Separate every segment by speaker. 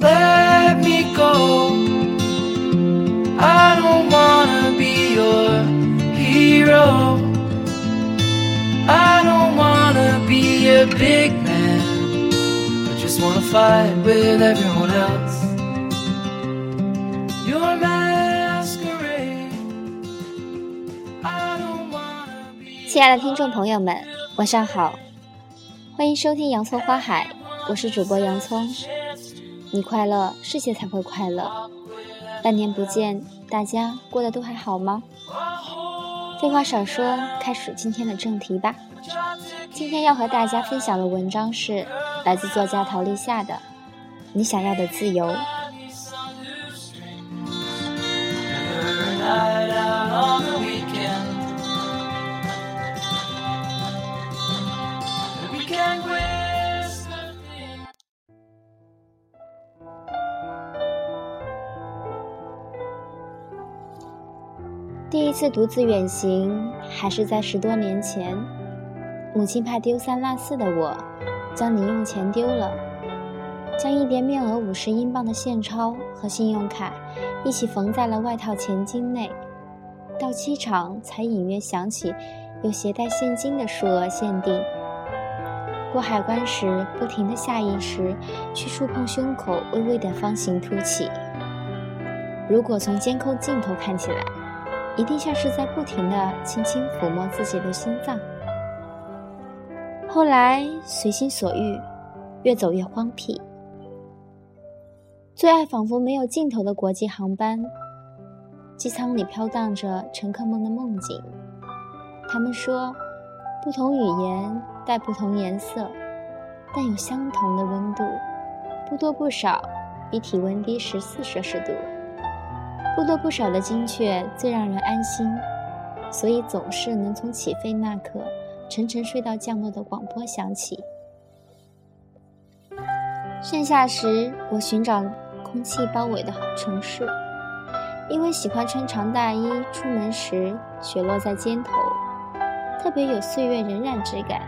Speaker 1: Let me go. I don't wanna be your hero. I don't wanna be a big man. I just wanna fight with everyone else. Your masquerade. I don't wanna be.
Speaker 2: 亲爱的听众朋友们， 晚上好，欢迎收听洋葱花海，我是主播洋葱。你快乐，世界才会快乐。半年不见，大家过得都还好吗？废话少说，开始今天的正题吧。今天要和大家分享的文章是来自作家陶立夏的《你想要的自由》。第一次独自远行，还是在十多年前。母亲怕丢三落四的我，将零用钱丢了，将一叠面额五十英镑的现钞和信用卡一起缝在了外套前襟内。到机场才隐约想起有携带现金的数额限定。过海关时，不停的下意识去触碰胸口微微的方形凸起。如果从监控镜头看起来，一定像是在不停地轻轻抚摸自己的心脏。后来随心所欲，越走越荒僻。最爱仿佛没有尽头的国际航班，机舱里飘荡着乘客们的梦境。他们说，不同语言带不同颜色，但有相同的温度，不多不少，比体温低十四摄氏度。不多不少的精确最让人安心，所以总是能从起飞那刻沉沉睡到降落的广播响起。盛夏时，我寻找空气包围的好城市，因为喜欢穿长大衣出门时雪落在肩头，特别有岁月荏苒之感。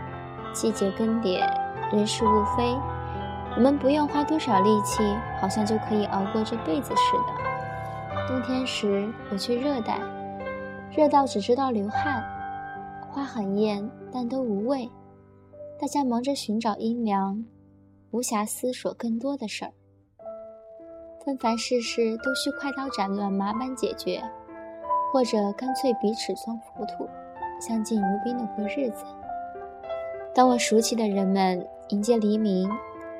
Speaker 2: 季节更迭，人事物非，我们不用花多少力气，好像就可以熬过这辈子似的。冬天时，我去热带，热到只知道流汗，花很艳，但都无味。大家忙着寻找阴凉，无暇思索更多的事儿。纷繁世事都需快刀斩乱麻般解决，或者干脆彼此装糊涂，相敬如宾的过日子。当我熟悉的人们迎接黎明，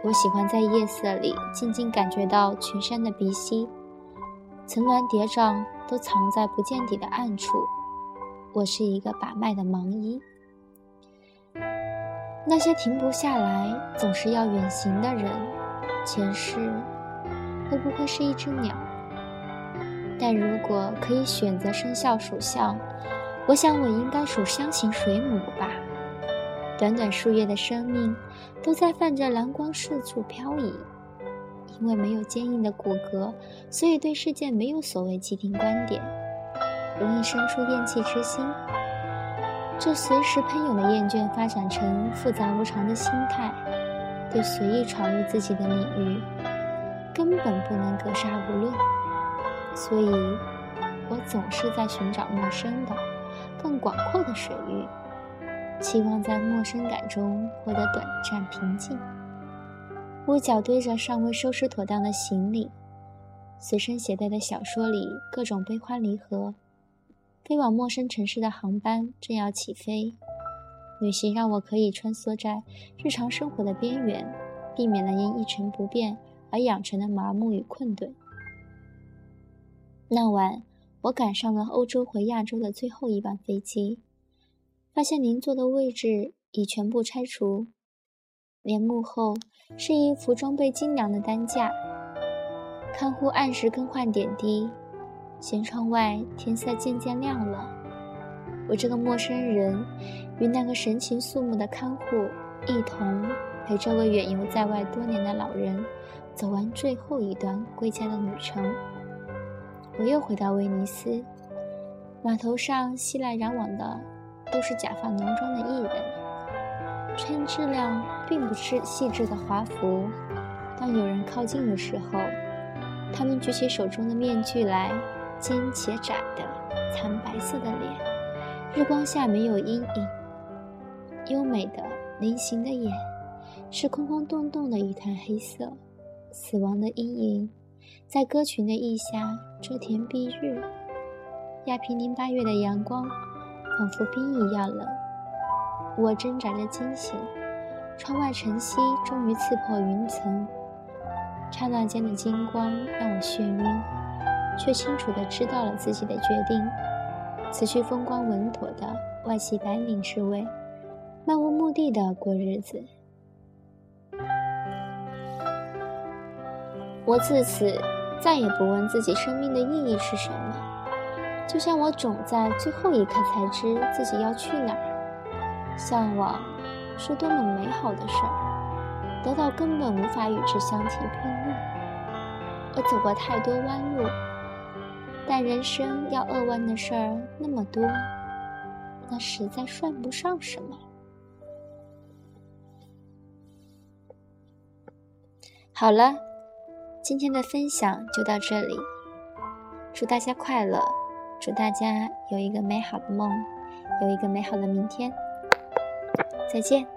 Speaker 2: 我喜欢在夜色里静静感觉到群山的鼻息。层峦叠嶂都藏在不见底的暗处。我是一个把脉的盲医。那些停不下来、总是要远行的人，前世会不会是一只鸟？但如果可以选择生肖属相，我想我应该属箱型水母吧。短短数月的生命，都在泛着蓝光四处漂移。因为没有坚硬的骨骼，所以对世界没有所谓既定观点，容易生出厌弃之心。这随时喷涌的厌倦发展成复杂无常的心态，对随意闯入自己的领域根本不能格杀勿论。所以，我总是在寻找陌生的、更广阔的水域，期望在陌生感中获得短暂平静。屋角堆着尚未收拾妥当的行李，随身携带的小说里各种悲欢离合。飞往陌生城市的航班正要起飞，旅行让我可以穿梭在日常生活的边缘，避免了因一成不变而养成的麻木与困顿。那晚，我赶上了欧洲回亚洲的最后一班飞机，发现邻座的位置已全部拆除。帘幕后是一幅装备精良的担架，看护按时更换点滴。舷窗外天色渐渐亮了，我这个陌生人与那个神情肃穆的看护一同陪这位远游在外多年的老人走完最后一段归家的旅程。我又回到威尼斯，码头上熙来攘往的都是假发浓妆的艺人。穿质量并不是细致的华服。当有人靠近的时候，他们举起手中的面具来，尖且窄的惨白色的脸，日光下没有阴影，优美的菱形的眼，是空空洞洞的一团黑色，死亡的阴影，在歌群的翼下遮天蔽日。亚平宁八月的阳光，仿佛冰一样冷。我挣扎着惊醒，窗外晨曦终于刺破云层。刹那间的金光让我眩晕，却清楚地知道了自己的决定：辞去风光稳妥的外系白领职位，漫无目的的过日子。我自此再也不问自己生命的意义是什么，就像我总在最后一刻才知自己要去哪儿。向往是多么美好的事儿，得到根本无法与之相提并论。我走过太多弯路，但人生要扼弯的事儿那么多，那实在算不上什么。好了，今天的分享就到这里，祝大家快乐，祝大家有一个美好的梦，有一个美好的明天。再见。